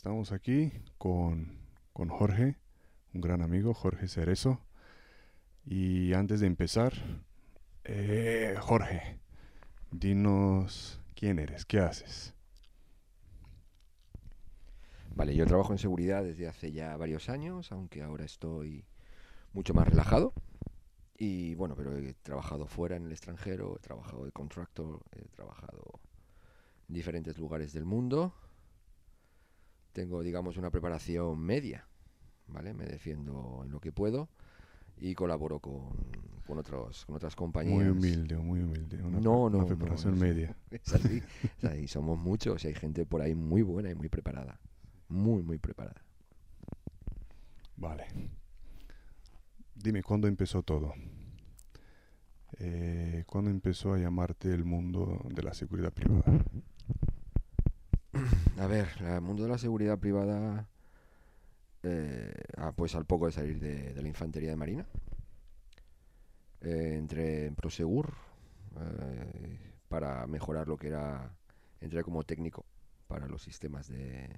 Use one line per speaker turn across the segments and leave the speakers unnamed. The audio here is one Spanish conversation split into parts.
estamos aquí con, con Jorge, un gran amigo, Jorge Cerezo. Y antes de empezar, eh, Jorge, dinos quién eres, qué haces.
Vale, yo trabajo en seguridad desde hace ya varios años, aunque ahora estoy mucho más relajado. Y bueno, pero he trabajado fuera en el extranjero, he trabajado de contractor, he trabajado en diferentes lugares del mundo. Tengo, digamos, una preparación media, ¿vale? Me defiendo en lo que puedo y colaboro con, con, otros, con otras compañías.
Muy humilde, muy humilde. Una,
no, no,
una preparación
no,
media.
Es así. Somos muchos y hay gente por ahí muy buena y muy preparada. Muy, muy preparada.
Vale. Dime, ¿cuándo empezó todo? Eh, ¿Cuándo empezó a llamarte el mundo de la seguridad privada?
A ver, el mundo de la seguridad privada, eh, ah, pues al poco de salir de, la infantería de marina, eh, entré en Prosegur eh, para mejorar lo que era, entré como técnico para los sistemas de,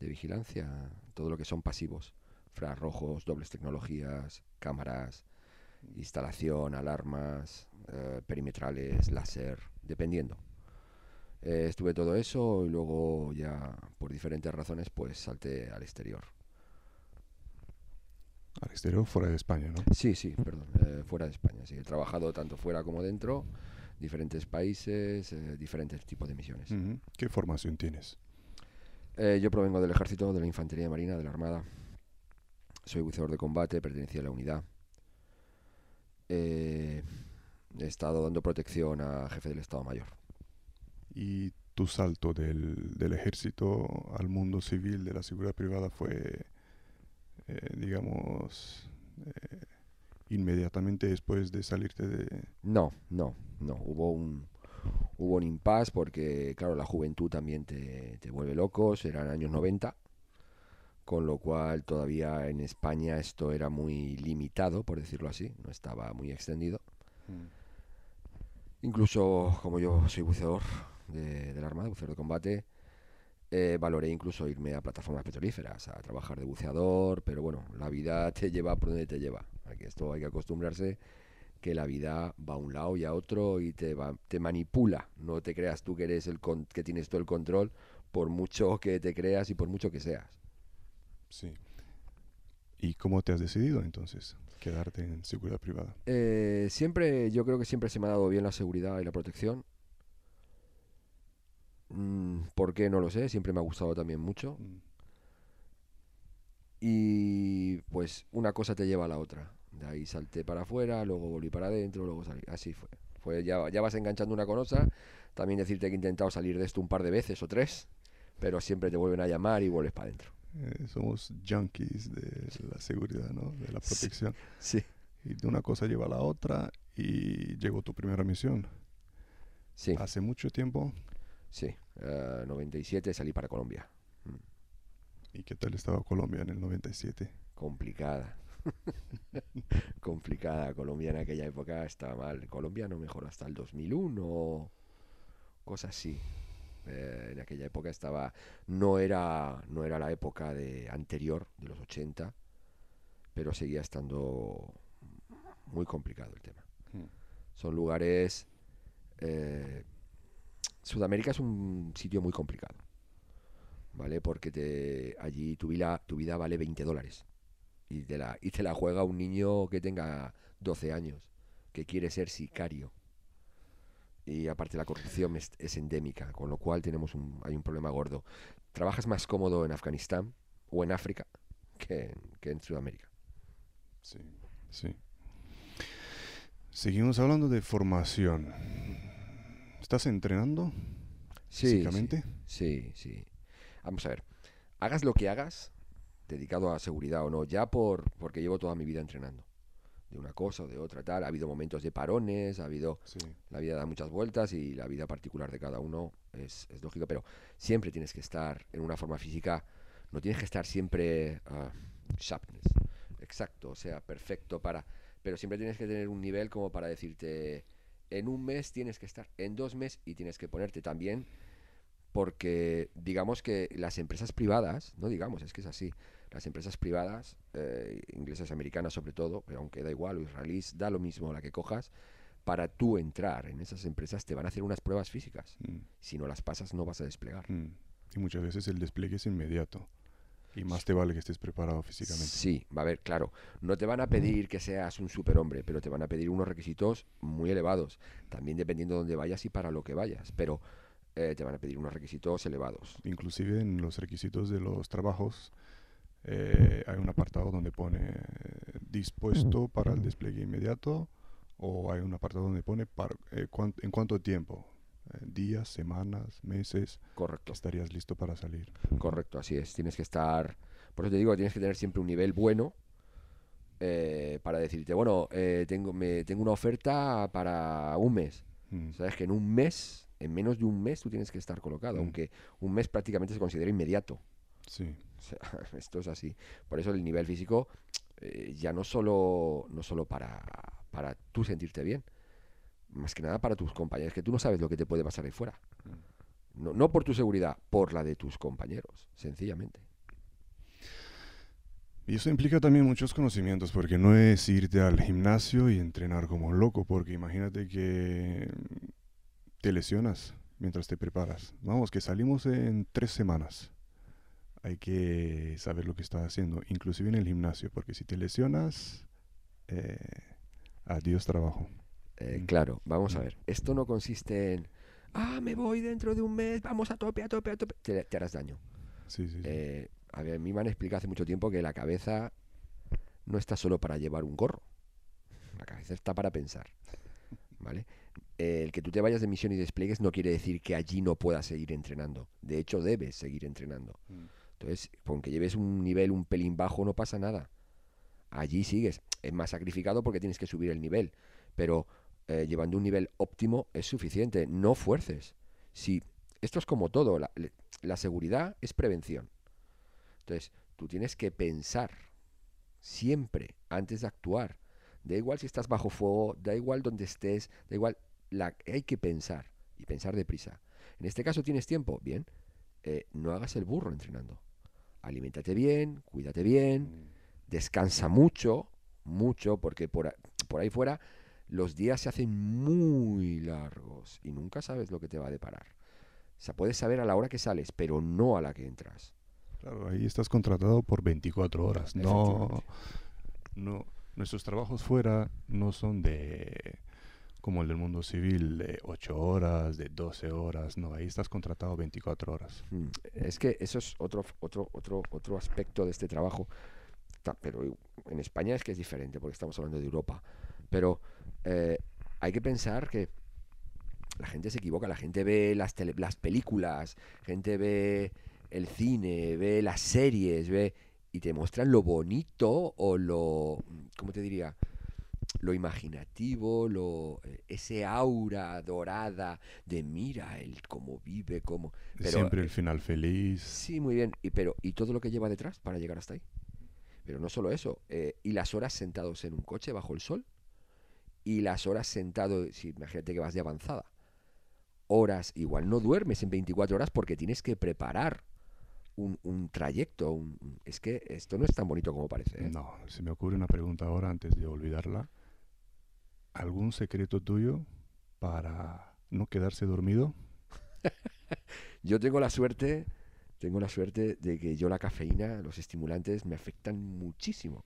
de vigilancia, todo lo que son pasivos, rojos, dobles tecnologías, cámaras, instalación, alarmas, eh, perimetrales, láser, dependiendo. Eh, estuve todo eso y luego ya por diferentes razones pues salté al exterior.
Al exterior, fuera de España, ¿no?
Sí, sí, perdón, eh, fuera de España. Sí, he trabajado tanto fuera como dentro, diferentes países, eh, diferentes tipos de misiones.
¿Qué formación tienes?
Yo provengo del ejército, de la infantería marina, de la armada. Soy buceador de combate, pertenecía a la unidad. He estado dando protección a jefe del Estado Mayor.
Y tu salto del, del ejército al mundo civil de la seguridad privada fue, eh, digamos, eh, inmediatamente después de salirte de...
No, no, no. Hubo un, hubo un impasse porque, claro, la juventud también te, te vuelve locos. Eran años 90, con lo cual todavía en España esto era muy limitado, por decirlo así. No estaba muy extendido. Incluso, como yo soy buceador de, de la Armada, buceador de combate, eh, valoré incluso irme a plataformas petrolíferas, a trabajar de buceador, pero bueno, la vida te lleva por donde te lleva. Aquí esto hay que acostumbrarse que la vida va a un lado y a otro y te, va, te manipula. No te creas tú que eres el con- que tienes todo el control, por mucho que te creas y por mucho que seas.
Sí. ¿Y cómo te has decidido entonces quedarte en seguridad privada?
Eh, siempre, yo creo que siempre se me ha dado bien la seguridad y la protección. Mm, ¿Por qué? No lo sé, siempre me ha gustado también mucho.
Mm.
Y pues una cosa te lleva a la otra. De ahí salté para afuera, luego volví para adentro, luego salí. Así fue. fue ya, ya vas enganchando una cosa. También decirte que he intentado salir de esto un par de veces o tres, pero siempre te vuelven a llamar y vuelves para adentro.
Eh, somos junkies de la seguridad, ¿no? De la
Sí.
protección.
Sí.
Y de una cosa lleva a la otra y llegó tu primera misión.
Sí,
Hace mucho tiempo.
Sí. Eh, 97 salí para Colombia.
¿Y qué tal estaba Colombia en el 97?
Complicada. Complicada. Colombia en aquella época estaba mal. Colombia no mejoró hasta el 2001. Cosas así. Eh, en aquella época estaba. No era, no era la época de anterior, de los 80. Pero seguía estando muy complicado el tema.
Hmm.
Son lugares. eh, Sudamérica es un sitio muy complicado. ¿Vale? Porque te, allí tu vida, tu vida vale 20 dólares. Y te, la, y te la juega un niño que tenga 12 años, que quiere ser sicario. Y aparte la corrupción es, es endémica, con lo cual tenemos un, hay un problema gordo. Trabajas más cómodo en Afganistán o en África que en, que en Sudamérica.
Sí, sí. Seguimos hablando de formación. ¿Estás entrenando
Sí,
físicamente?
Sí, sí. Vamos a ver. Hagas lo que hagas, dedicado a seguridad o no, ya por porque llevo toda mi vida entrenando. De una cosa o de otra, tal. Ha habido momentos de parones, ha habido.
Sí.
La vida da muchas vueltas y la vida particular de cada uno es, es lógico, pero siempre tienes que estar en una forma física. No tienes que estar siempre. ah, sharpness. Exacto, o sea, perfecto para. Pero siempre tienes que tener un nivel como para decirte. En un mes tienes que estar, en dos meses y tienes que ponerte también porque digamos que las empresas privadas, no digamos, es que es así, las empresas privadas, eh, inglesas, americanas sobre todo, pero aunque da igual, o israelíes, da lo mismo la que cojas, para tú entrar en esas empresas te van a hacer unas pruebas físicas.
Mm,
Si no las pasas no vas a desplegar.
mm. Y muchas veces el despliegue es inmediato. Y más te vale que estés preparado físicamente.
Sí, va a ver, claro. No te van a pedir que seas un superhombre, pero te van a pedir unos requisitos muy elevados. También dependiendo de dónde vayas y para lo que vayas. Pero eh, te van a pedir unos requisitos elevados.
Inclusive en los requisitos de los trabajos eh, hay un apartado donde pone eh, dispuesto para el despliegue inmediato o hay un apartado donde pone eh, en cuánto tiempo, días, semanas, meses,
Correcto,
estarías listo para salir.
correcto, así es. Tienes que estar... Por eso te digo tienes que tener siempre un nivel bueno eh, para decirte, bueno, eh, tengo, me, tengo una oferta para un mes.
Mm,
Sabes que en un mes, en menos de un mes, tú tienes que estar colocado,
Mm.
aunque un mes prácticamente se considera inmediato.
Sí,
O sea, esto es así. Por eso el nivel físico eh, ya no solo, no solo para, para tú sentirte bien, más que nada para tus compañeros, que tú no sabes lo que te puede pasar ahí fuera. No, no por tu seguridad, por la de tus compañeros, sencillamente.
Y eso implica también muchos conocimientos, porque no es irte al gimnasio y entrenar como loco, porque imagínate que te lesionas mientras te preparas. Vamos, que salimos en tres semanas. Hay que saber lo que estás haciendo, inclusive en el gimnasio, porque si te lesionas, eh, adiós trabajo.
Eh,
Mm.
Claro, vamos a
Mm.
ver. Esto no consiste en, ah, me voy dentro de un mes, vamos a tope, a tope, a tope. Te, te harás daño.
Sí, sí, sí.
Eh, a ver, a mí me han explicado hace mucho tiempo que la cabeza no está solo para llevar un gorro. La cabeza está para pensar. ¿Vale? Eh, el que tú te vayas de misión y despliegues no quiere decir que allí no puedas seguir entrenando. De hecho, debes seguir entrenando.
Mm.
Entonces, aunque lleves un nivel un pelín bajo, no pasa nada. Allí sigues. Es más sacrificado porque tienes que subir el nivel. Pero eh, llevando un nivel óptimo es suficiente. No fuerces. Si, esto es como todo. La, seguridad es prevención. Entonces, tú tienes que pensar siempre antes de actuar. Da igual si estás bajo fuego, da igual donde estés, da igual. La, hay que pensar y pensar deprisa. En este caso tienes tiempo, bien. eh, no hagas el burro entrenando. Aliméntate bien, cuídate bien,
Mm.
descansa mucho, mucho, porque por, por ahí fuera los días se hacen muy largos y nunca sabes lo que te va a deparar. O sea, puedes saber a la hora que sales, pero no a la que entras.
Claro, ahí estás contratado por 24 horas. No, no, nuestros trabajos fuera no son de como el del mundo civil de 8 horas, de 12 horas. No, ahí estás contratado 24 horas.
Mm, Es que eso es otro, otro, otro, otro aspecto de este trabajo. Pero en España es que es diferente porque estamos hablando de Europa. Pero eh, hay que pensar que la gente se equivoca, la gente ve las, tele- las películas, gente ve el cine, ve las series, ve y te muestran lo bonito o lo, ¿cómo te diría? Lo imaginativo, lo, eh, ese aura dorada de mira él cómo vive, cómo... Pero,
Siempre el
eh,
final feliz.
Sí, muy bien. Y, pero, ¿y todo lo que lleva detrás para llegar hasta ahí? Pero no solo eso. eh, y las horas sentados en un coche bajo el sol. Y las horas sentado, si imagínate que vas de avanzada. Horas, igual no duermes en 24 horas porque tienes que preparar un, un trayecto. un- es que esto no es tan bonito como parece. ¿eh?
No, se me ocurre una pregunta ahora antes de olvidarla. ¿Algún secreto tuyo para no quedarse dormido?
Yo tengo la suerte, tengo la suerte de que yo la cafeína, los estimulantes me afectan muchísimo.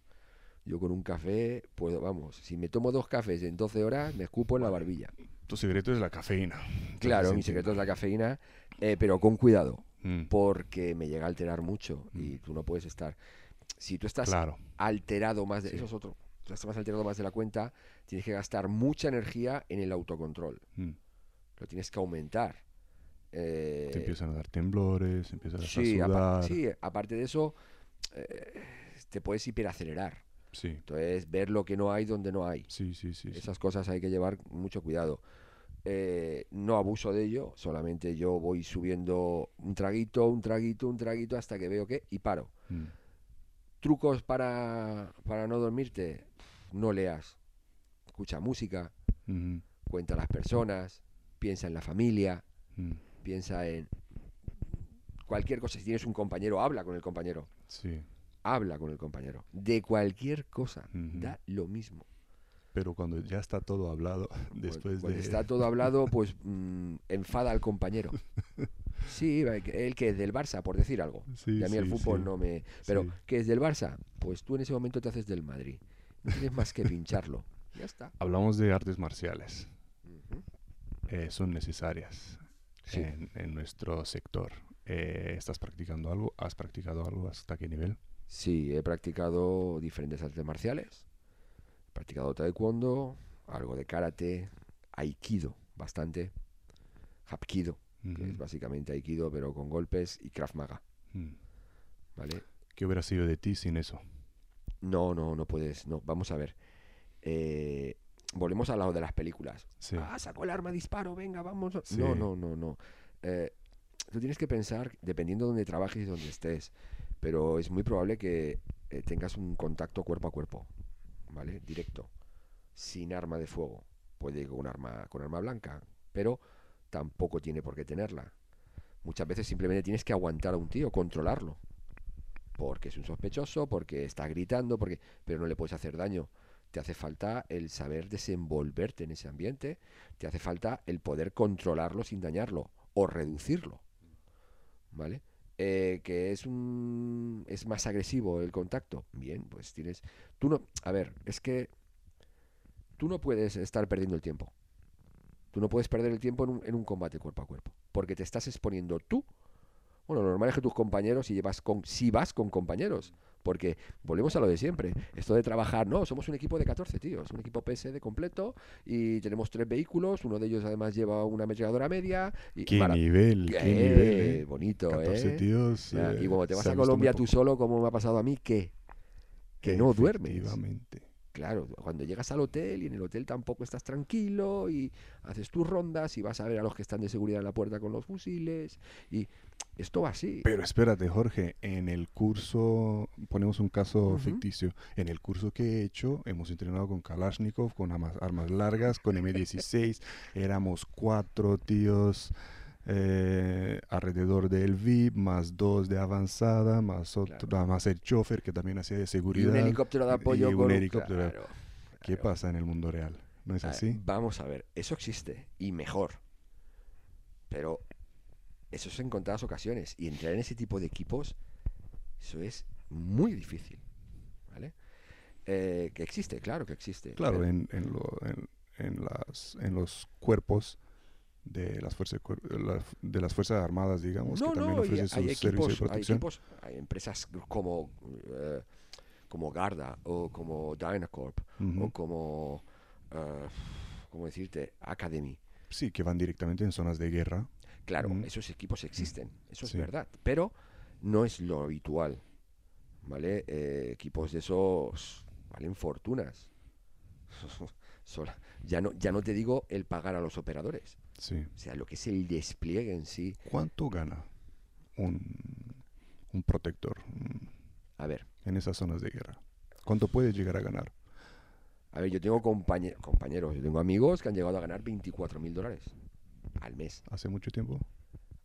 Yo con un café puedo, vamos, si me tomo dos cafés en 12 horas, me escupo en la barbilla.
Tu secreto es la cafeína.
Claro, mi secreto es la cafeína, eh, pero con cuidado,
Mm,
porque me llega a alterar mucho y
Mm.
tú no puedes estar. Si tú estás
Claro.
alterado más de.
Sí.
Eso es otro. Estás alterado más de la cuenta, tienes que gastar mucha energía en el autocontrol.
Mm.
Lo tienes que aumentar. Eh,
Te empiezan a dar temblores, empiezas
sí,
a sudar.
sí, aparte de eso, eh, te puedes hiperacelerar.
Sí,
Entonces, ver lo que no hay donde no hay.
sí, sí, sí. sí.
Esas cosas hay que llevar mucho cuidado. Eh, no abuso de ello, solamente yo voy subiendo un traguito, un traguito, un traguito hasta que veo que y paro.
Mm,
Trucos para, para no dormirte, no leas, escucha música, cuenta a las personas, piensa en la familia,
mm.
piensa en cualquier cosa. Si tienes un compañero, habla con el compañero.
Sí.
Habla con el compañero. De cualquier cosa. Da lo mismo.
Pero cuando ya está todo hablado, después
Cuando
de...
está todo hablado, pues mm, enfada al compañero. Sí, que- él que es del Barça, por decir algo.
Sí,
y a mí el fútbol
sí.
no me... Pero. ¿qué es del Barça? Pues tú en ese momento te haces del Madrid. No tienes más que pincharlo. Ya está.
Hablamos de artes marciales. Eh, son necesarias en, en nuestro sector. Eh, ¿Estás practicando algo? ¿Has practicado algo? ¿Hasta qué nivel?
Sí, he practicado diferentes artes marciales. He practicado taekwondo, algo de karate, aikido, bastante. Hapkido, que es básicamente aikido pero con golpes y krav maga,
Mm.
¿vale?
¿Qué hubiera sido de ti sin eso?
No, no, no puedes, no, vamos a ver. Eh, volvemos al lado de las películas.
Sí.
Ah, sacó el arma, disparo, venga, vamos. a-".
Sí.
No, no, no, no. Eh, tú tienes que pensar, dependiendo de donde trabajes y donde estés, pero es muy probable que eh, tengas un contacto cuerpo a cuerpo, ¿vale? Directo, sin arma de fuego. Puede con arma, con arma blanca, pero tampoco tiene por qué tenerla. Muchas veces simplemente tienes que aguantar a un tío, controlarlo. Porque es un sospechoso, porque está gritando, porque pero no le puedes hacer daño. Te hace falta el saber desenvolverte en ese ambiente, te hace falta el poder controlarlo sin dañarlo o reducirlo. ¿Vale? Eh, que es un es más agresivo el contacto. Bien, pues tienes tú no, a ver, es que tú no puedes estar perdiendo el tiempo. Tú no puedes perder el tiempo en un, en un combate cuerpo a cuerpo, porque te estás exponiendo tú. Bueno, lo normal es que tus compañeros, si, llevas con, si vas con compañeros, porque volvemos a lo de siempre. Esto de trabajar, no, somos un equipo de 14 tíos, un equipo PSD completo y tenemos tres vehículos, uno de ellos además lleva una ametralladora media. Y,
¿Qué nivel? ¿Qué
Eh,
nivel? eh?
bonito,
14
¿eh?
tíos.
Ya,
eh,
y cuando te vas
se
a Colombia tú solo, como me ha pasado a mí, ¿qué? Que no duermes. Claro, cuando llegas al hotel y en el hotel tampoco estás tranquilo y haces tus rondas y vas a ver a los que están de seguridad en la puerta con los fusiles y esto va así.
Pero espérate, Jorge, en el curso, ponemos un caso ficticio, en el curso que he hecho, hemos entrenado con Kalashnikov, con armas, armas largas, con M16, éramos cuatro tíos eh, alrededor del VIP, más dos de avanzada, más otro,
Claro.
más el chofer que también hacía de
Y
seguridad.
un helicóptero de apoyo
y un helicóptero.
claro,
¿Qué
claro.
pasa en el mundo real? ¿No es así?
Vamos a ver, eso existe y mejor. Pero eso es en contadas ocasiones y entrar en ese tipo de equipos, eso es muy difícil. ¿Vale? Eh, que existe, claro que existe.
Claro,
pero-
en, en, lo- en- en las, en los cuerpos de las fuerzas de las fuerzas armadas, digamos,
No,
que también
no,
ofrecen su
hay
de
equipos, hay equipos, hay empresas como, eh, como Garda o como Dynacorp o como, eh, ¿cómo decirte? Academy.
Sí, que van directamente en zonas de guerra.
Claro, esos equipos existen, eso es verdad, pero no es lo habitual, ¿vale? Eh, equipos de esos valen fortunas. Ya, no, ya no te digo el pagar a los operadores,
Sí.
o sea, lo que es el despliegue en sí.
¿Cuánto gana un, un protector
A ver,
en esas zonas de guerra? ¿Cuánto puede llegar a ganar?
a ver, yo tengo compañe- compañeros, yo tengo amigos que han llegado a ganar 24 mil dólares al mes.
¿Hace mucho tiempo?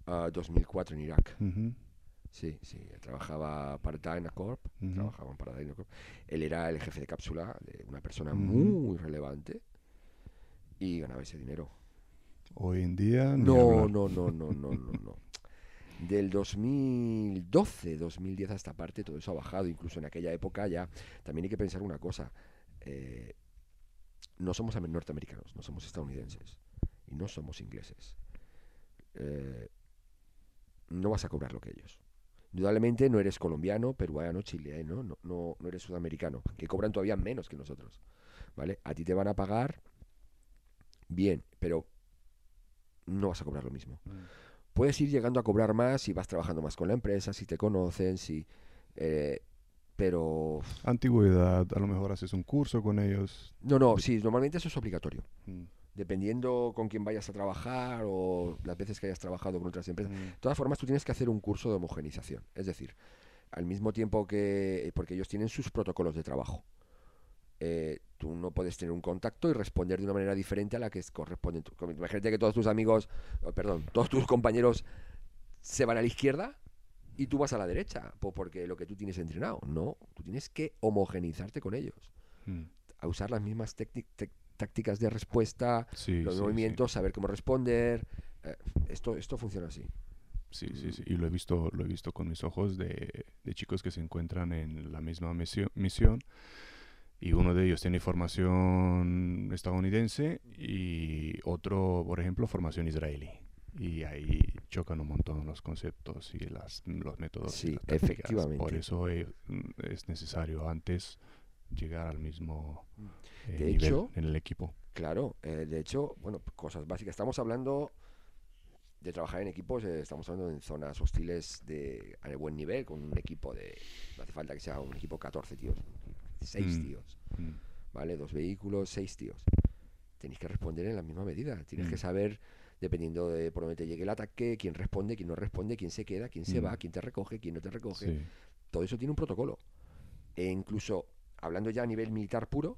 Ah, 2004 en Irak.
Ujú,
Sí, sí, él trabajaba para Dynacorp,
Ujú.
trabajaban para Dynacorp. Él era el jefe de cápsula de una persona muy relevante y ganaba ese dinero.
Hoy en día...
No, no, no, no, no, no, no. Del 2012, 2010 hasta parte, todo eso ha bajado. Incluso en aquella época ya. También hay que pensar una cosa. eh, no somos amer- norteamericanos, no somos estadounidenses y no somos ingleses. Eh, no vas a cobrar lo que ellos. Indudablemente no eres colombiano, peruano, chileno, no, no, no eres sudamericano, que cobran todavía menos que nosotros. ¿Vale? A ti te van a pagar bien, pero no vas a cobrar lo mismo.
Mm.
Puedes ir llegando a cobrar más si vas trabajando más con la empresa, si te conocen, si... eh, pero...
Antigüedad, a lo mejor haces un curso con ellos.
No, no, sí, normalmente eso es obligatorio.
Mm,
Dependiendo con quién vayas a trabajar o las veces que hayas trabajado con otras empresas.
mm,
De todas formas, tú tienes que hacer un curso de homogenización. Es decir, al mismo tiempo que... Porque ellos tienen sus protocolos de trabajo. Eh, tú no puedes tener un contacto y responder de una manera diferente a la que es- corresponde. Imagínate que todos tus amigos, perdón, todos tus compañeros se van a la izquierda y tú vas a la derecha, po- porque lo que tú tienes entrenado. No, tú tienes que homogenizarte con ellos,
Mm.
a usar las mismas tácticas de respuesta,
Sí,
los
sí,
movimientos, saber cómo responder. eh, esto, esto funciona así.
Sí, sí, sí. Y lo he visto, lo he visto con mis ojos de, de chicos que se encuentran en la misma misión. Y uno de ellos tiene formación estadounidense y otro, por ejemplo, formación israelí. Y ahí chocan un montón los conceptos y las, los métodos. y
Sí, efectivamente.
Por eso mm, es necesario antes llegar al mismo eh,
De
nivel
hecho,
en el equipo.
Claro, eh, de hecho, bueno, cosas básicas. Estamos hablando de trabajar en equipos, eh, estamos hablando en zonas hostiles de a buen nivel, con un equipo de. No hace falta que sea un equipo 14 tíos, 6
Mm.
tíos,
Mm.
¿vale? Dos vehículos, 6 tíos. Tenéis que responder en la misma medida. Tienes que
Mm.
saber, dependiendo de por dónde te llegue el ataque, quién responde, quién no responde, quién se queda, quién se va, quién te recoge, quién no te recoge.
Sí.
Todo eso tiene un protocolo. E incluso, hablando ya a nivel militar puro,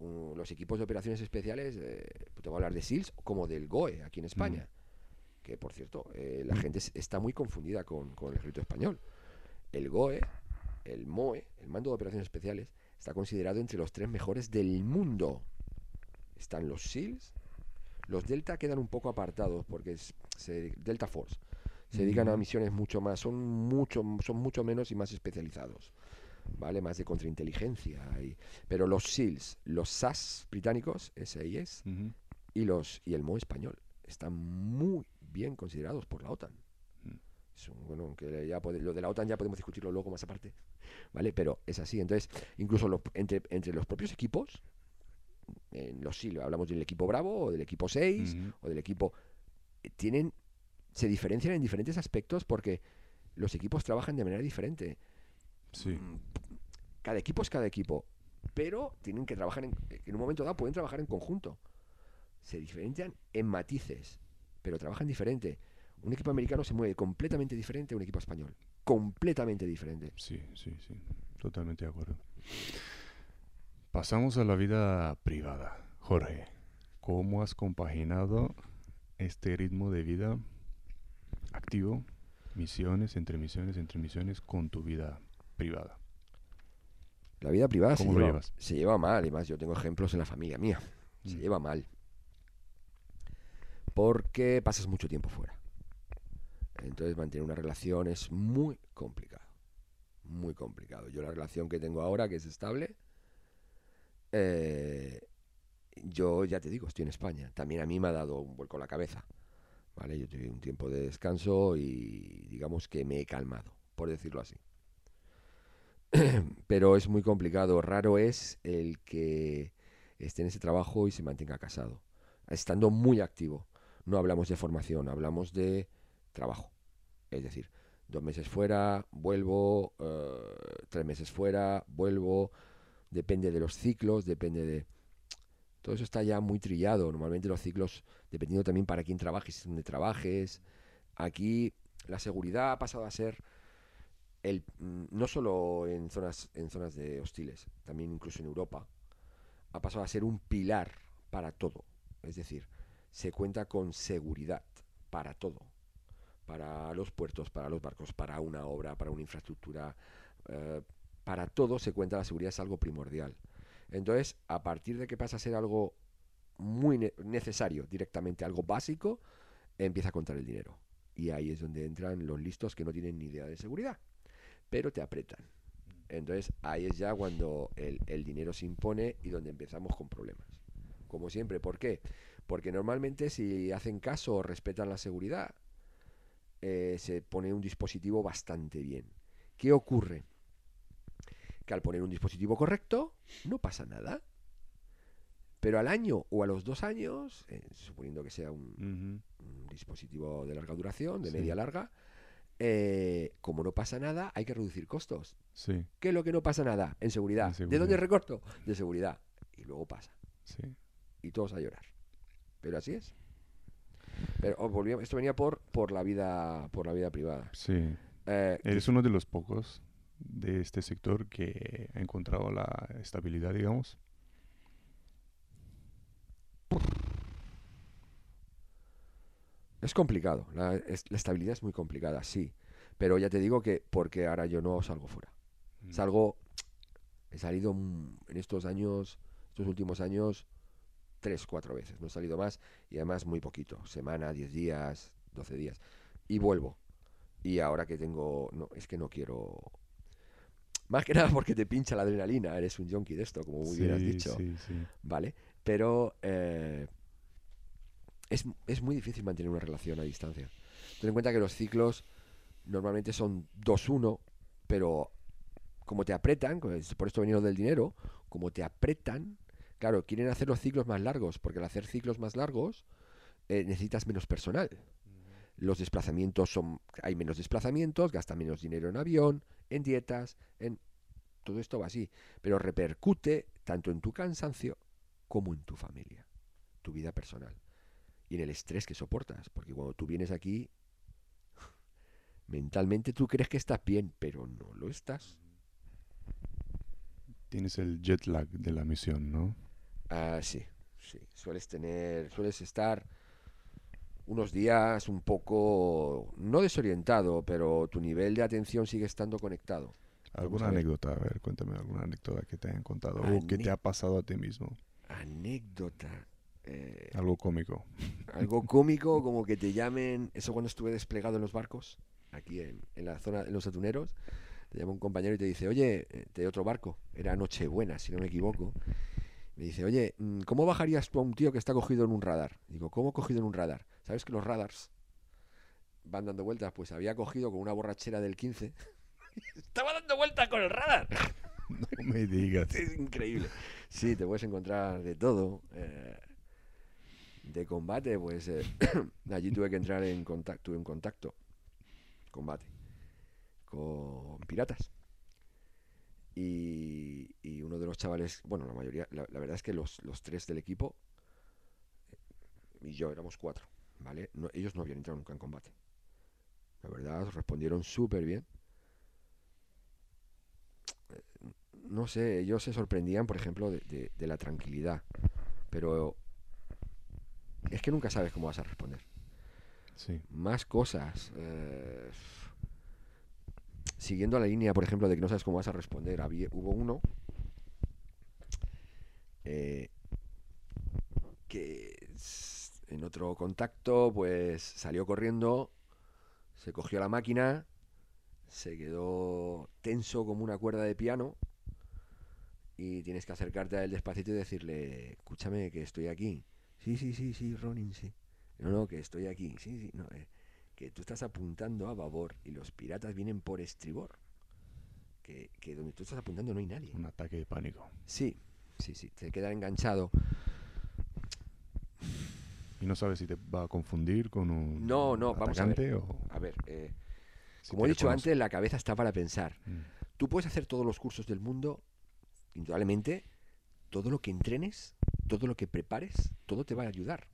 los equipos de operaciones especiales, eh, te voy a hablar de SEALs como del GOE aquí en España. Que por cierto, eh, la gente es- está muy confundida con, con el ejército español. El GOE, el MOE, el Mando de Operaciones Especiales, está considerado entre los tres mejores del mundo. Están los SEALs, los Delta quedan un poco apartados porque es se- Delta Force. Se dedican a
Ujú.
misiones mucho más, son mucho, son mucho menos y más especializados. ¿Vale? Más de contrainteligencia. y- pero los SEALs, los SAS británicos, SIS, y los y el MO español están muy bien considerados por la OTAN.
Mm.
Es un- bueno, aunque ya pode- lo de la OTAN ya podemos discutirlo luego más aparte, ¿vale? Pero es así. Entonces, incluso entre, entre los propios equipos, en los SEAL, hablamos del equipo Bravo o del equipo 6
Ujú.
o del equipo, eh, tienen se diferencian en diferentes aspectos porque los equipos trabajan de manera diferente.
Sí.
Mm, Cada equipo es cada equipo, pero tienen que trabajar en, en un momento dado pueden trabajar en conjunto. Se diferencian en matices, pero trabajan diferente. Un equipo americano se mueve completamente diferente a un equipo español. Completamente diferente.
Sí, sí, sí, totalmente de acuerdo. Pasamos a la vida privada. Jorge, ¿cómo has compaginado este ritmo de vida activo, misiones, entre misiones, entre misiones, con tu vida privada?
La vida privada se
¿Cómo lo
lleva,
llevas?
se lleva mal. Además, yo tengo ejemplos en la familia mía. Se
Mm.
lleva mal. Porque pasas mucho tiempo fuera. Entonces, mantener una relación es muy complicado. Muy complicado. Yo la relación que tengo ahora, que es estable, eh, yo ya te digo, estoy en España. También a mí me ha dado un vuelco a la cabeza. ¿Vale? Yo tuve un tiempo de descanso y digamos que me he calmado, por decirlo así. Pero es muy complicado. Raro es el que esté en ese trabajo y se mantenga casado. Estando muy activo. No hablamos de formación, hablamos de trabajo. Es decir, dos meses fuera, vuelvo, eh, tres meses fuera, vuelvo. Depende de los ciclos, depende de... Todo eso está ya muy trillado. Normalmente los ciclos, dependiendo también para quién trabajes, dónde trabajes. Aquí la seguridad ha pasado a ser el, mm, no solo en zonas, en zonas de hostiles, también incluso en Europa, ha pasado a ser un pilar para todo. Es decir, se cuenta con seguridad para todo. Para los puertos, para los barcos, para una obra, para una infraestructura. eh, para todo se cuenta la seguridad es algo primordial. Entonces, a partir de que pasa a ser algo muy ne- necesario, directamente algo básico, empieza a contar el dinero. Y ahí es donde entran los listos que no tienen ni idea de seguridad, pero te apretan. Entonces, ahí es ya cuando el dinero se impone y donde empezamos con problemas. Como siempre, ¿por qué? Porque normalmente si hacen caso o respetan la seguridad, eh, se pone un dispositivo bastante bien. ¿Qué ocurre? Que al poner un dispositivo correcto, no pasa nada. Pero al año o a los dos años, eh, suponiendo que sea un, dispositivo de larga duración, de
Sí.
media larga, eh, como no pasa nada, hay que reducir costos.
Sí,
¿Qué es lo que no pasa nada? En seguridad.
En
¿De dónde recorto? De seguridad. Y luego pasa.
sí.
Y todos a llorar. Pero así es. Pero oh, volvíamos- esto venía por, por la vida por la vida privada.
Sí.
Eh,
Eres uno de los pocos de este sector que ha encontrado la estabilidad, digamos.
Es complicado, la, es- la estabilidad es muy complicada, sí. Pero ya te digo que porque ahora yo no salgo fuera.
Mm.
Salgo, he salido mm, en estos años, estos últimos años, tres, cuatro veces. No he salido más y además muy poquito. Semana, diez días, doce días. Y vuelvo. Y ahora que tengo, no, es que no quiero... Más que nada porque te pincha la adrenalina, eres un junkie de esto, como muy bien has dicho.
Sí, sí.
¿vale? Pero eh, es, es muy difícil mantener una relación a distancia. Ten en cuenta que los ciclos normalmente son 2-1, pero como te apretan, por esto he venido del dinero, como te apretan, claro, quieren hacer los ciclos más largos, porque al hacer ciclos más largos eh, necesitas menos personal. Los desplazamientos son, hay menos desplazamientos, gasta menos dinero en avión, en dietas, en todo esto va así, pero repercute tanto en tu cansancio como en tu familia, tu vida personal y en el estrés que soportas, porque cuando tú vienes aquí mentalmente tú crees que estás bien, pero no lo estás.
Tienes el jet lag de la misión, ¿no?
Ah, sí, sí, sueles tener, sueles estar unos días un poco no desorientado, pero tu nivel de atención sigue estando conectado.
¿Alguna anécdota? A ver, cuéntame alguna anécdota que te hayan contado o que te ha pasado a ti mismo.
Anécdota. eh,
Algo cómico.
Algo cómico, como que te llamen, eso cuando estuve desplegado en los barcos, aquí en, en la zona, en los atuneros, te llama un compañero y te dice, oye, eh, de otro barco, era Nochebuena, si no me equivoco, me dice, oye, mm, ¿cómo bajarías tú a un tío que está cogido en un radar? Digo, ¿cómo cogido en un radar? ¿Sabes que los radars van dando vueltas? Pues había cogido con una borrachera del 15. Estaba dando vueltas con el radar.
No me digas.
Es increíble. Sí, te puedes encontrar de todo. eh, de combate, pues eh, allí tuve que entrar en contacto, tuve un contacto, combate, con piratas. Y, y uno de los chavales, bueno, la mayoría, la, la verdad es que los, los tres del equipo y yo éramos cuatro, ¿vale? No- ellos no habían entrado nunca en combate. La verdad, respondieron súper bien. no sé, ellos se sorprendían, por ejemplo, de, de- de la tranquilidad. Pero es que nunca sabes cómo vas a responder.
Sí.
Más cosas. eh, siguiendo la línea, por ejemplo, de que no sabes cómo vas a responder. Había, hubo uno eh, que en otro contacto, pues salió corriendo, se cogió la máquina, se quedó tenso como una cuerda de piano y tienes que acercarte a él despacito y decirle, escúchame que estoy aquí. Sí, sí, sí, sí, Ronin, sí. No, no, que estoy aquí. Sí, sí, no, eh, que tú estás apuntando a babor y los piratas vienen por estribor. Que, que donde tú estás apuntando no hay nadie.
Un ataque de pánico.
Sí, sí, sí, te queda enganchado.
Y no sabes si te va a confundir con un
No, no, vamos a ver.
o
A ver, eh,
si
como he dicho antes, la cabeza está para pensar.
Mm.
Tú puedes hacer todos los cursos del mundo, indudablemente, todo lo que entrenes, todo lo que prepares, todo te va a ayudar.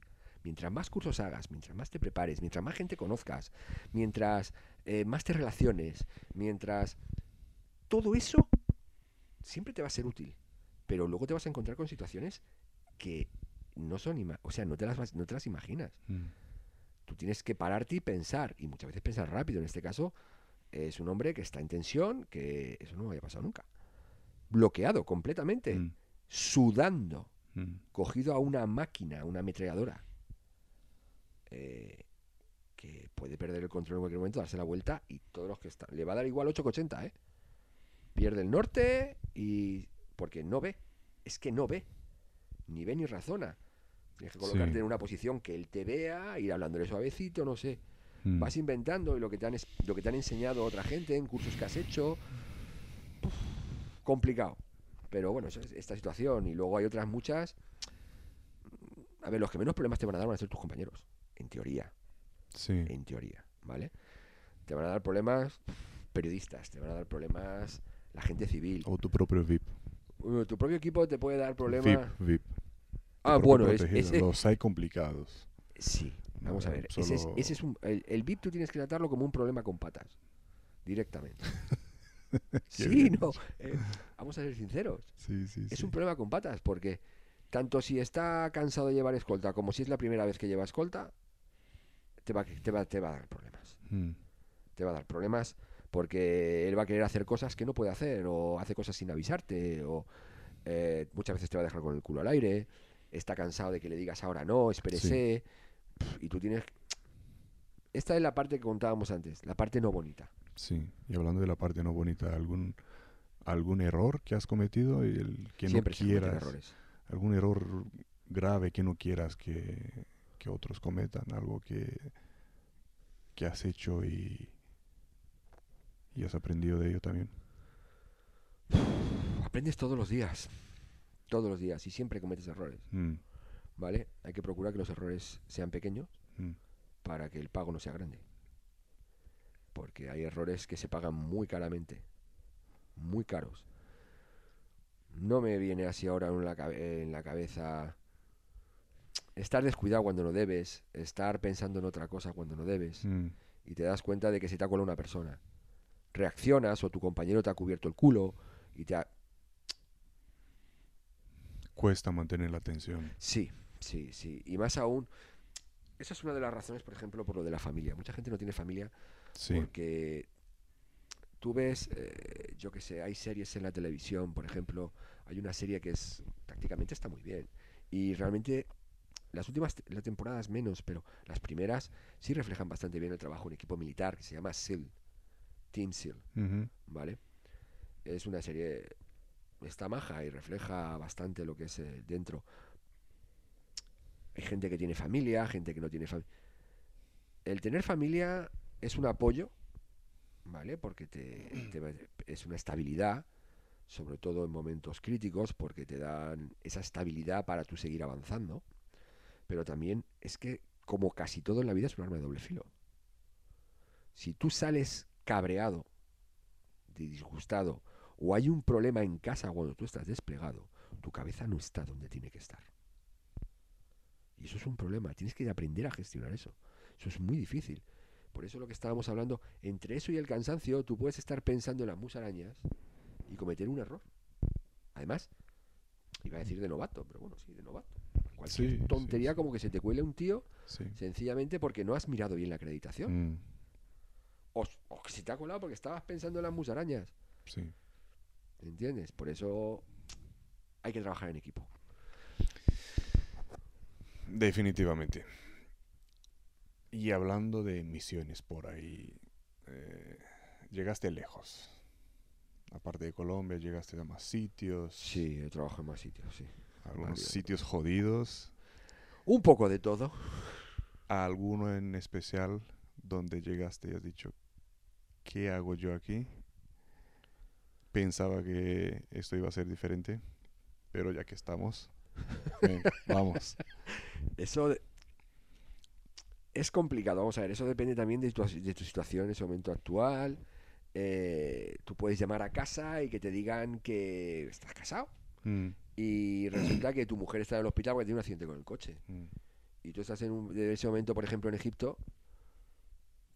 Mientras más cursos hagas, mientras más te prepares, mientras más gente conozcas, mientras eh, más te relaciones, mientras todo eso siempre te va a ser útil. Pero luego te vas a encontrar con situaciones que no son, ima- o sea, no te las no te las imaginas.
Mm.
Tú tienes que pararte y pensar, y muchas veces pensar rápido. En este caso, es un hombre que está en tensión, que eso no me había pasado nunca. Bloqueado completamente,
Mm.
sudando,
Mm.
cogido a una máquina, una ametralladora, eh, que puede perder el control en cualquier momento, darse la vuelta y todos los que están. Le va a dar igual 8,80, ¿eh? Pierde el norte y. porque no ve. Es que no ve. Ni ve ni razona. Tienes que colocarte
Sí.
en una posición que él te vea, ir hablándole suavecito, no sé.
Mm.
Vas inventando y lo que te han, lo que te han enseñado otra gente en cursos que has hecho. uf, complicado. Pero bueno, esta situación. Y luego hay otras muchas. A ver, los que menos problemas te van a dar van a ser tus compañeros. En teoría.
Sí.
En teoría. ¿Vale? Te van a dar problemas periodistas. Te van a dar problemas la gente civil.
O tu propio VIP.
Tu propio equipo te puede dar
VIP,
problemas.
VIP.
Ah,
Propio
bueno, es- ese-
Los hay complicados.
Sí, vamos a ver. Ese es,
solo-
ese es un, el, el VIP tú tienes que tratarlo como un problema con patas. Directamente. sí,
bien
no. eh, vamos a ser sinceros.
Sí, sí,
Es
sí.
un problema con patas porque tanto si está cansado de llevar escolta como si es la primera vez que lleva escolta, te va, te va, te va a dar problemas.
Mm.
te va a dar problemas porque él va a querer hacer cosas que no puede hacer o hace cosas sin avisarte o eh, muchas veces te va a dejar con el culo al aire, está cansado de que le digas ahora no, espérese y tú tienes... Esta es la parte que contábamos antes, la parte no bonita.
Sí, y hablando de la parte no bonita, ¿algún, algún error que has cometido y el que
Siempre
no quieras?
errores.
¿Algún error grave que no quieras que, que otros cometan? Algo que, que has hecho y, y has aprendido de ello también.
Aprendes todos los días, todos los días y siempre cometes errores,
Mm,
¿vale? Hay que procurar que los errores sean pequeños
mm,
para que el pago no sea grande. Porque hay errores que se pagan muy caramente, muy caros. No me viene así ahora en la, cabe- en la cabeza estar descuidado cuando no debes, estar pensando en otra cosa cuando no debes,
mm,
y te das cuenta de que se te ha colado una persona. Reaccionas o tu compañero te ha cubierto el culo y te ha...
Cuesta mantener la atención.
Sí, sí, sí. Y más aún, esa es una de las razones, por ejemplo, por lo de la familia. Mucha gente no tiene familia
Sí,
Porque tú ves, eh, yo que sé, hay series en la televisión, por ejemplo, hay una serie que es prácticamente está muy bien. Y realmente las últimas las temporadas menos, pero las primeras sí reflejan bastante bien el trabajo en equipo militar que se llama SEAL, Team SEAL, ¿vale? Es una serie, está maja y refleja bastante lo que es eh, dentro. Hay gente que tiene familia, gente que no tiene familia. El tener familia es un apoyo, ¿vale? Porque te, te es una estabilidad, sobre todo en momentos críticos, porque te dan esa estabilidad para tú seguir avanzando. Pero también es que, como casi todo en la vida, es un arma de doble filo. Si tú sales cabreado, disgustado, o hay un problema en casa cuando tú estás desplegado, tu cabeza no está donde tiene que estar. Y eso es un problema, tienes que aprender a gestionar eso. Eso es muy difícil. Por eso lo que estábamos hablando, entre eso y el cansancio, tú puedes estar pensando en las musarañas y cometer un error. Además, iba a decir de novato, pero bueno, sí, de novato. Cualquier
Sí,
tontería
sí.
como que se te cuele un tío sencillamente porque no has mirado bien la acreditación.
mm,
O, o que se te ha colado porque estabas pensando en las musarañas.
sí.
¿Entiendes? Por eso hay que trabajar en equipo.
Definitivamente. Y hablando de misiones por ahí, eh, llegaste lejos. Aparte de Colombia, llegaste a más sitios.
Sí, he trabajado en más sitios, sí.
Algunos sitios jodidos.
Un poco de todo.
¿A alguno en especial donde llegaste y has dicho, ¿qué hago yo aquí? Pensaba que esto iba a ser diferente, pero ya que estamos, venga, vamos.
Eso de- es complicado. Vamos a ver, eso depende también de tu, de tu situación en ese momento actual. Eh, tú puedes llamar a casa y que te digan que estás casado.
Mm,
Y resulta que tu mujer está en el hospital porque tiene un accidente con el coche.
mm,
y tú estás en, un- en ese momento, por ejemplo, en Egipto,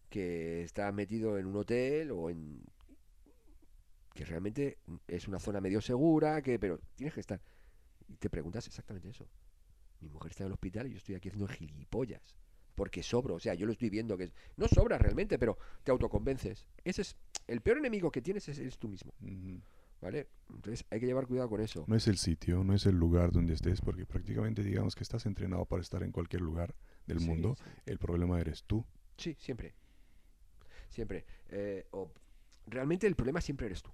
que estás metido en un hotel o en que realmente es una zona medio segura, que pero tienes que estar y te preguntas exactamente eso. Mi mujer está en el hospital y yo estoy aquí haciendo gilipollas. Porque sobro, o sea, yo lo estoy viendo que es- no sobra realmente, pero te autoconvences. Ese es el peor enemigo que tienes es, eres tú mismo. ¿Vale? Entonces hay que llevar cuidado con eso.
No es el sitio, no es el lugar donde estés, porque prácticamente digamos que estás entrenado para estar en cualquier lugar del
Sí,
mundo.
sí.
El problema eres tú.
Sí, siempre. Siempre. Eh, o- realmente el problema siempre eres tú.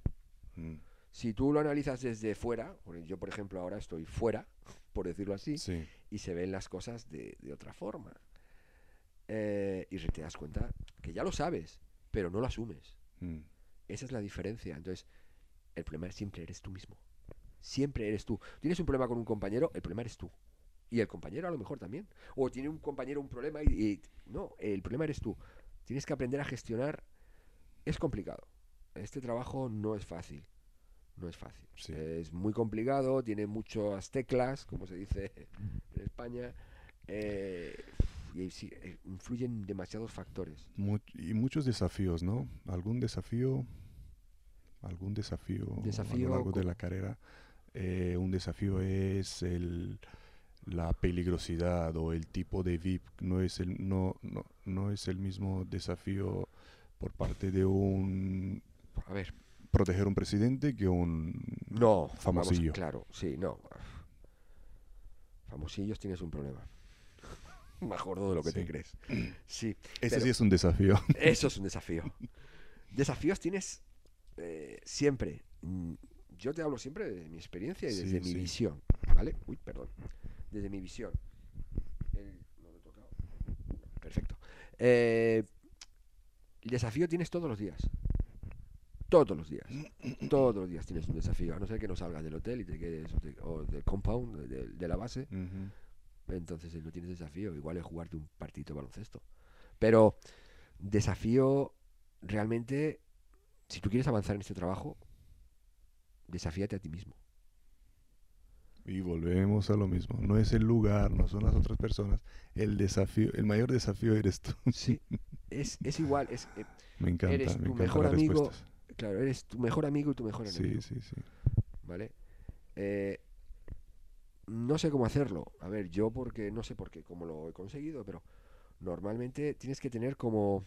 Mm,
Si tú lo analizas desde fuera, porque yo por ejemplo ahora estoy fuera, por decirlo así,
Sí,
y se ven las cosas de, de otra forma. Eh, y te das cuenta que ya lo sabes, pero no lo asumes.
mm,
Esa es la diferencia. Entonces, el problema siempre eres tú mismo. Siempre eres tú. Tienes un problema con un compañero, el problema eres tú. Y el compañero a lo mejor también. O tiene un compañero un problema y, y- no, el problema eres tú. Tienes que aprender a gestionar. Es complicado. Este trabajo no es fácil. No es fácil.
Sí.
Es muy complicado, tiene muchas teclas, como se dice en España. eh, y sí, eh, influyen demasiados factores.
Y muchos desafíos, ¿no? ¿Algún desafío? ¿Algún desafío,
Desafío
a lo largo de la carrera? Eh, un desafío es el, la peligrosidad o el tipo de VIP. No es el, no, no, no es el mismo desafío por parte de un
A ver,
proteger un presidente que un
no. vamos,
famosillo.
claro, sí, no. Famosillos tienes un problema. Más gordo de lo que te crees. Sí.
Ese sí es un desafío.
Eso es un desafío. Desafíos tienes eh, siempre. Mm, Yo te hablo siempre de mi experiencia y
Sí,
desde mi visión, ¿vale? Uy, perdón. Desde mi visión. El- no lo he tocado. Perfecto. Eh, el desafío tienes todos los días. Todos los días. Todos los días tienes un desafío. A no ser que no salgas del hotel y te quedes o, te- o del compound, de, de la base. Entonces eh, no tienes desafío, igual es jugarte un partido de baloncesto. Pero desafío realmente, si tú quieres avanzar en este trabajo, desafíate a ti mismo.
Y volvemos a lo mismo. No es el lugar, no son las otras personas. El desafío, el mayor desafío eres tú.
Sí. Es, es igual, es, eh,
Me encanta,
Eres
me
tu mejor amigo,
respuestas.
claro, eres tu mejor amigo y tu mejor enemigo.
Sí, sí, sí.
¿Vale? Eh, no sé cómo hacerlo. A ver, yo porque no sé por qué, cómo lo he conseguido, pero normalmente tienes que tener como...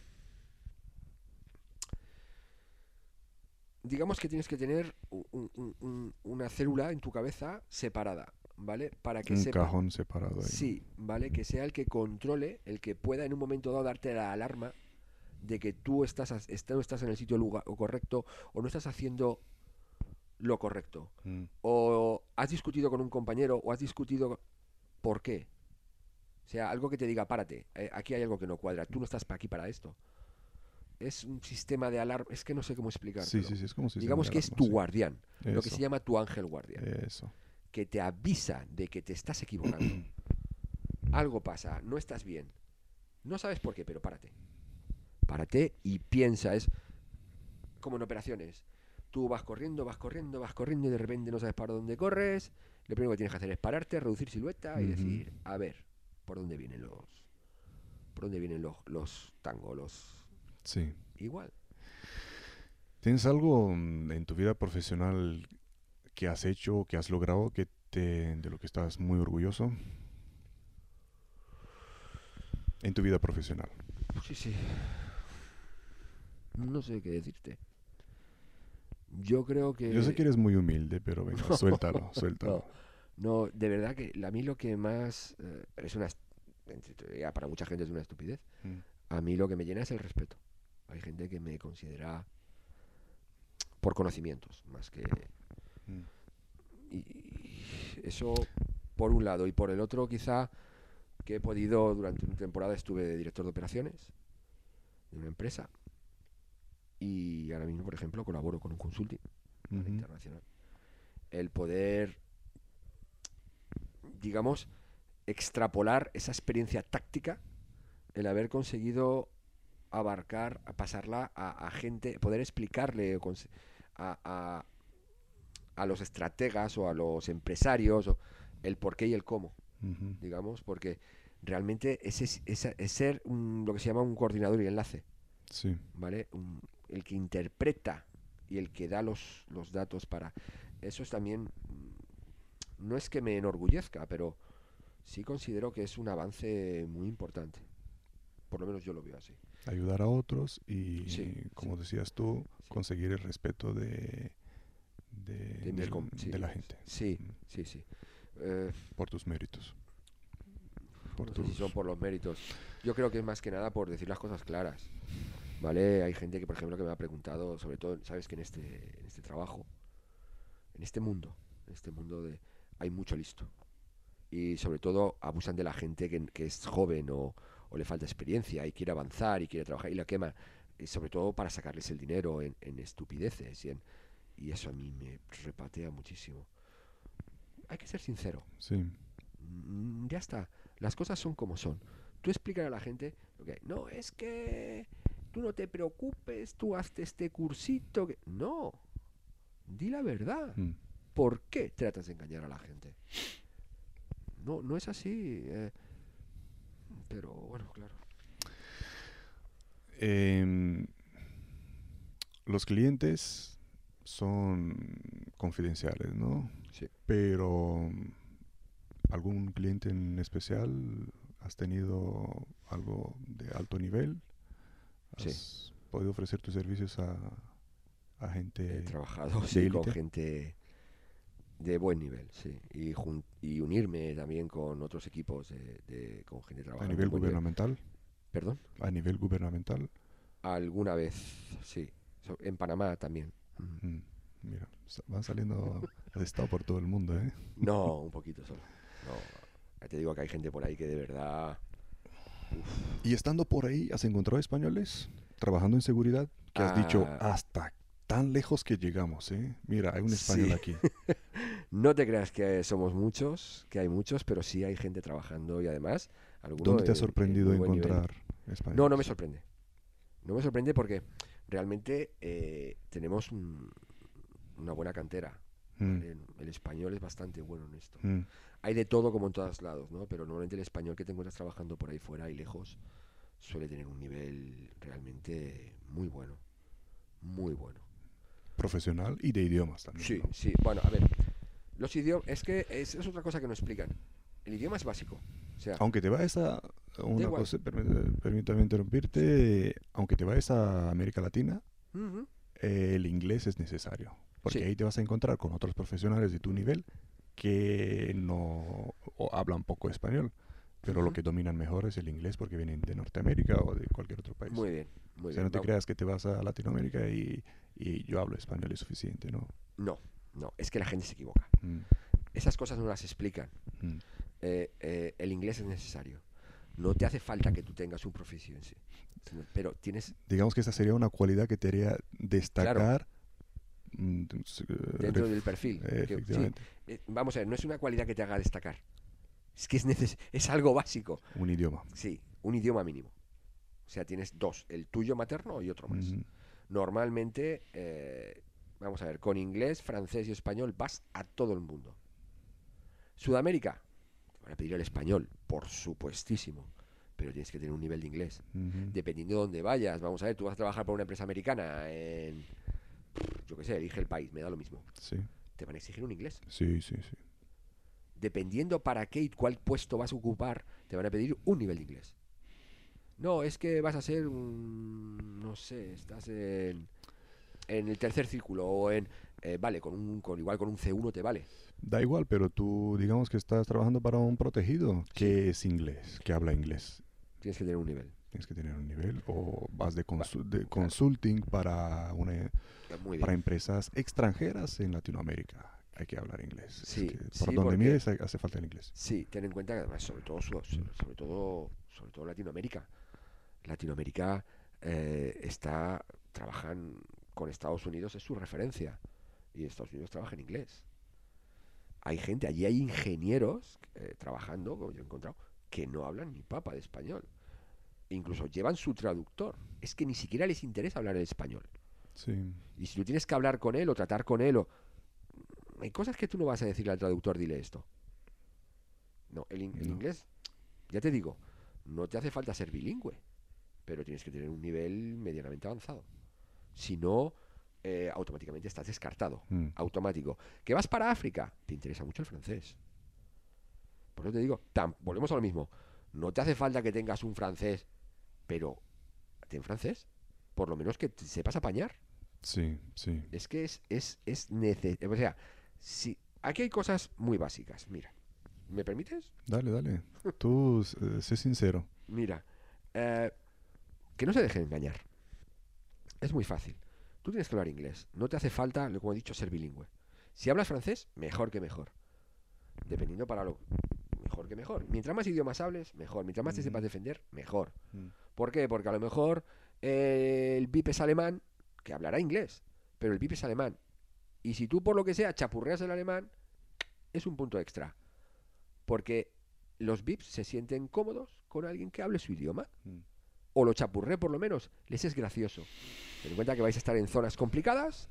Digamos que tienes que tener un- un- un- un- una célula en tu cabeza separada, ¿vale? Para que
Un
sepa...
cajón separado ahí.
Sí, ¿vale? Que sea el que controle, el que pueda en un momento dado darte la alarma de que tú estás, no estás en el sitio lugar, o correcto o no estás haciendo lo correcto
Mm.
o has discutido con un compañero o has discutido ¿por qué? O sea, algo que te diga, párate, eh, aquí hay algo que no cuadra, tú no estás pa- aquí para esto. Es un sistema de alarma, es que no sé cómo explicar.
Sí, sí, sí, es como si
Digamos que es tu guardián, lo que se llama tu ángel guardián,
Eso.
que te avisa de que te estás equivocando. algo pasa, no estás bien. No sabes por qué, pero párate. Párate y piensa, es como en operaciones. Tú vas corriendo, vas corriendo, vas corriendo y de repente no sabes para dónde corres. Lo primero que tienes que hacer es pararte, reducir silueta y decir, a ver, ¿por dónde vienen los por dónde vienen los los tangos, los
Sí.
igual?
¿Tienes algo mm, en tu vida profesional que has hecho, que has logrado, que te, de lo que estás muy orgulloso? En tu vida profesional.
Sí, sí. No sé qué decirte. Yo creo que
Yo sé que eres muy humilde, pero venga, suéltalo, suéltalo.
No, de verdad que a mí lo que más eh, es una para mucha gente es una estupidez.
Mm.
A mí lo que me llena es el respeto. Hay gente que me considera por conocimientos más que
Mm.
y, y eso por un lado y por el otro quizá que he podido durante una temporada estuve de director de operaciones de una empresa y ahora mismo por ejemplo colaboro con un consulting.
Ujú.
internacional. El poder, digamos, extrapolar esa experiencia táctica, el haber conseguido abarcar, a pasarla a, a gente, poder explicarle a, a- a los estrategas o a los empresarios o el por qué y el cómo, digamos, porque realmente ese es, es ser un- lo que se llama un coordinador y enlace.
Sí.
¿vale? Un- el que interpreta y el que da los, los datos para... Eso es también... mm, No es que me enorgullezca, pero sí considero que es un avance muy importante. Por lo menos yo lo veo así.
Ayudar a otros y,
Sí,
como decías tú, conseguir el respeto de, de,
De mis
del-
com- sí,
de la gente
Sí,
Mm.
sí, sí. Eh,
por tus méritos. Por
no sé si
tus-
son por los méritos. Yo creo que es más que nada por decir las cosas claras. ¿Vale? Hay gente que, por ejemplo, que me ha preguntado, sobre todo, sabes que en este, en este trabajo, en este mundo, en este mundo de hay mucho listo. Y sobre todo abusan de la gente que, que es joven o, o le falta experiencia y quiere avanzar y quiere trabajar y la quema. Y sobre todo para sacarles el dinero en, en estupideces y, en- y eso a mí me repatea muchísimo. Hay que ser sincero.
Sí.
Mm, ya está. Las cosas son como son. Tú explicar a la gente lo que no es que tú no te preocupes, tú hazte este cursito que no. Di la verdad.
Mm.
¿Por qué tratas de engañar a la gente? No, no es así. eh, pero bueno, claro.
Em, los clientes son confidenciales, ¿no?
Sí.
Pero algún cliente en especial has tenido algo de alto nivel?
Sí.
¿Has podido ofrecer tus servicios a, a
He
gente
trabajado sí, con gente de buen nivel, sí. Y, jun- y unirme también con otros equipos de, de- con gente
a nivel gubernamental.
Perdón.
A nivel gubernamental.
Alguna vez, sí. En Panamá también. Mm.
Mira, van saliendo, has estado por todo el mundo, ¿eh?
No, un poquito solo. No, ya te digo que hay gente por ahí que de verdad.
Y estando por ahí, ¿has encontrado españoles trabajando en seguridad? Que has dicho,
Ah.
hasta tan lejos que llegamos, ¿eh? Mira, hay un español
Sí.
aquí.
No te creas que somos muchos, que hay muchos, pero sí hay gente trabajando y además.
¿Dónde te ha
en- en
sorprendido encontrar españoles?
No, no me sorprende. No me sorprende porque realmente eh, tenemos un- una buena cantera.
Mm,
¿vale? El español es bastante bueno en esto.
mm,
Hay de todo como en todos lados, ¿no? Pero normalmente el español que te encuentras trabajando por ahí fuera y lejos suele tener un nivel realmente muy bueno. Muy bueno.
Profesional y de idiomas también.
Sí,
¿no?
sí. Bueno, a ver. Los idiomas, es que es, es otra cosa que no explican. El idioma es básico. O sea,
Aunque te vayas a una cosa, permí- permítame interrumpirte, aunque te vayas a América Latina,
ujú,
eh, el inglés es necesario. Porque
Sí.
ahí te vas a encontrar con otros profesionales de tu nivel que no hablan poco español, pero lo
Ujú.
que dominan mejor es el inglés porque vienen de Norteamérica o de cualquier otro país.
muy bien, muy
o sea,
bien.
no te
Vamos-
creas que te vas a Latinoamérica y, y yo hablo español es suficiente, ¿no?
No, no, es que la gente se equivoca.
Mm,
Esas cosas no las explican.
mm.
Eh, eh, el inglés es necesario. No te hace falta que tú tengas un proficiency. Pero tienes
Digamos que esa sería una cualidad que te haría destacar mm,
dentro
ref-
del perfil.
eh,
que- sí,
efectivamente,
vamos a ver, no es una cualidad que te haga destacar. Es que es, neces- es algo básico.
un idioma.
Sí, un idioma mínimo. O sea, tienes dos, el tuyo materno y otro más. Normalmente, eh, vamos a ver, con inglés, francés y español vas a todo el mundo. Sudamérica, te van a pedir el español, por supuestísimo, pero tienes que tener un nivel de inglés. Dependiendo de dónde vayas, vamos a ver, tú vas a trabajar para una empresa americana en, yo qué sé, elige el país, me da lo mismo.
Sí,
Te van a exigir un inglés.
sí, sí, sí.
Dependiendo para qué y cuál puesto vas a ocupar, te van a pedir un nivel de inglés. No, es que vas a ser un, no sé, estás en, en el tercer círculo o en, eh, vale, con un, con igual con un C1 te vale.
Da igual, pero tú digamos que estás trabajando para un protegido que es inglés, que habla inglés.
Tienes que tener un nivel.
Tienes que tener un nivel o vas de, consu- de consulting para, una, para empresas extranjeras en Latinoamérica. Hay que hablar inglés. Es
Sí,
que por
sí,
donde mires hace falta el inglés.
Sí, ten en cuenta que además, sobre todo, sobre todo, sobre todo Latinoamérica. Latinoamérica eh, está, trabajan con Estados Unidos, es su referencia. Y Estados Unidos trabaja en inglés. Hay gente, allí hay ingenieros eh, trabajando, como yo he encontrado, que no hablan ni papa de español. Incluso llevan su traductor. Es que ni siquiera les interesa hablar el español.
Sí.
Y si tú tienes que hablar con él o tratar con él, o... hay cosas que tú no vas a decirle al traductor, dile esto. No, el, in- el
No.
inglés, ya te digo, no te hace falta ser bilingüe, pero tienes que tener un nivel medianamente avanzado. Si no, eh, automáticamente estás descartado.
Mm.
Automático. ¿Que vas para África? Te interesa mucho el francés. Por eso te digo, tam- volvemos a lo mismo. No te hace falta que tengas un francés, pero ten francés. Por lo menos que te sepas apañar.
Sí, sí.
Es que es, es, es necesario. O sea, si, aquí hay cosas muy básicas. Mira, ¿me permites?
Dale, dale. Tú eh, sé sincero.
Mira, eh, que no se dejen engañar. Es muy fácil. Tú tienes que hablar inglés. No te hace falta, lo como he dicho, ser bilingüe. Si hablas francés, mejor que mejor. Dependiendo para lo mejor que mejor. Mientras más idiomas hables, mejor. Mientras más te sepas defender, mejor.
Mm.
¿Por qué? Porque a lo mejor eh, el VIP es alemán, que hablará inglés, pero el VIP es alemán. Y si tú por lo que sea chapurreas el alemán, es un punto extra. Porque los VIPs se sienten cómodos con alguien que hable su idioma.
Mm.
O lo chapurré por lo menos, les es gracioso. Ten en cuenta que vais a estar en zonas complicadas,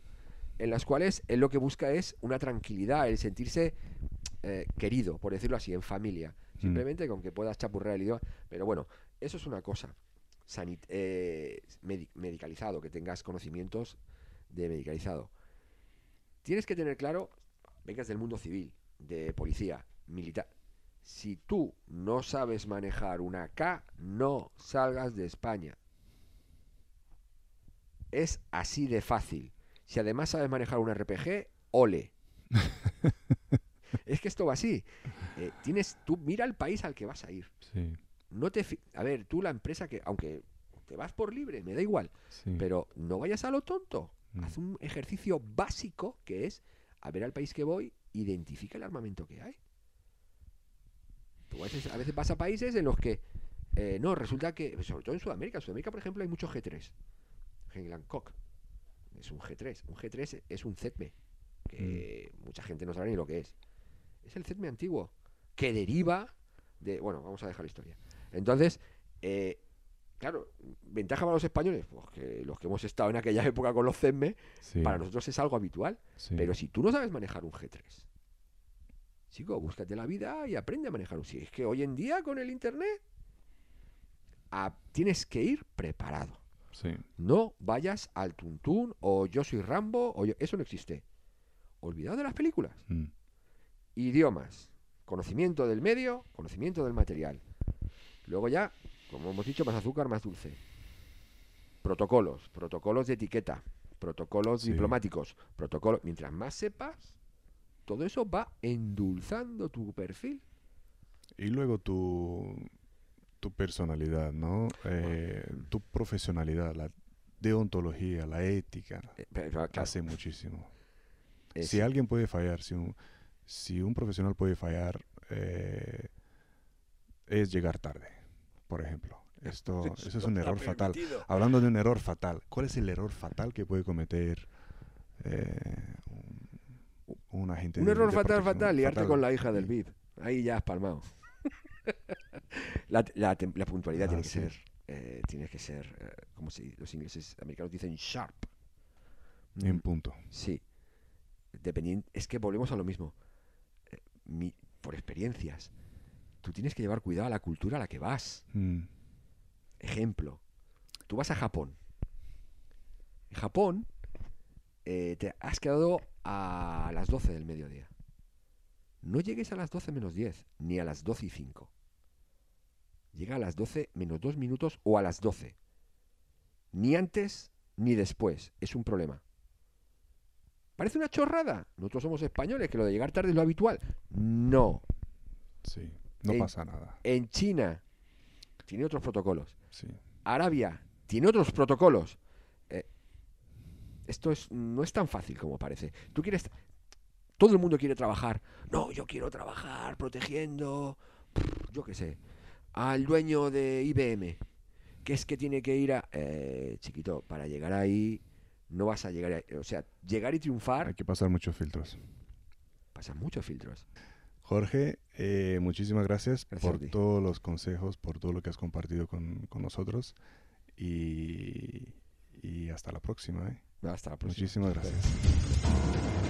en las cuales él lo que busca es una tranquilidad, el sentirse eh, querido, por decirlo así, en familia. Simplemente con que puedas chapurrear el idioma. Pero bueno, eso es una cosa. Sanit- eh, medi- medicalizado, que tengas conocimientos de medicalizado. Tienes que tener claro, vengas del mundo civil, de policía, militar. Si tú no sabes manejar una K, no salgas de España. Es así de fácil. Si además sabes manejar un RPG, ole. es que esto va así. Eh, tienes, tú mira el país al que vas a ir.
Sí,
No te, a ver, tú la empresa que, aunque te vas por libre, me da igual,
sí.
pero no vayas a lo tonto.
Mm.
Haz un ejercicio básico que es a ver al país que voy, identifica el armamento que hay. Tú a veces, a veces vas a países en los que eh, no, resulta que, sobre todo en Sudamérica, en Sudamérica, por ejemplo, hay muchos G3. Hancock es un G3. Un G3 es un ZM, que mucha gente no sabe ni lo que es. Es el ZM antiguo, que deriva de. Bueno, vamos a dejar la historia. Entonces, eh, claro, ventaja para los españoles, pues que los que hemos estado en aquella época con los
sí,
para nosotros es algo habitual.
sí.
Pero si tú no sabes manejar un G3, chico, búscate la vida y aprende a manejar un. Si es que hoy en día con el internet a- tienes que ir preparado.
Sí,
No vayas al tuntún o yo soy Rambo o yo- eso no existe. Olvidado de las películas.
mm,
Idiomas, conocimiento del medio, conocimiento del material. Luego ya, como hemos dicho, más azúcar, más dulce. Protocolos, protocolos de etiqueta, protocolos
Sí.
diplomáticos, protocolos. Mientras más sepas, todo eso va endulzando tu perfil.
Y luego tu, tu personalidad, ¿no? Eh, tu profesionalidad, la deontología, la ética,
Eh, pero, claro,
hace muchísimo.
es-
Si alguien puede fallar, si un, si un profesional puede fallar, eh, es llegar tarde, por ejemplo. Esto,
eso
es un error fatal. Hablando de un error fatal, ¿cuál es el error fatal que puede cometer eh, un, un agente
Un
de-
error
de
fatal, fatal, liarte
Fatal.
con la hija del VIP. Ahí ya has palmado. la, la tem- la puntualidad
Ah,
tiene que
sí.
ser, eh, tiene que ser, eh, como si los ingleses americanos dicen sharp.
En
Mm,
punto.
Sí. Dependiendo, es que volvemos a lo mismo. Eh, mi- por experiencias. Tú tienes que llevar cuidado a la cultura a la que vas.
Mm,
Ejemplo. Tú vas a Japón. En Japón eh, te has quedado a las 12 del mediodía. No llegues a las 12 menos 10, ni a las 12 y 5. Llega a las 12 menos 2 minutos o a las 12. Ni antes ni después. Es un problema. Parece una chorrada. Nosotros somos españoles, que lo de llegar tarde es lo habitual. No.
sí, no
En-
pasa nada.
En China tiene otros protocolos.
Sí.
Arabia tiene otros protocolos. Esto es, no es tan fácil como parece. Tú quieres. Todo el mundo quiere trabajar. No, yo quiero trabajar protegiendo. Yo qué sé. Al dueño de IBM. Que es que tiene que ir a. eh, chiquito, para llegar ahí. No vas a llegar ahí. O sea, llegar y triunfar.
Hay que pasar muchos filtros.
Pasan muchos filtros.
Jorge, eh, muchísimas gracias,
Gracias a
por todos los consejos, por todo lo que has compartido con, con nosotros y, y hasta la próxima. ¿eh?
Hasta la próxima.
Muchísimas gracias.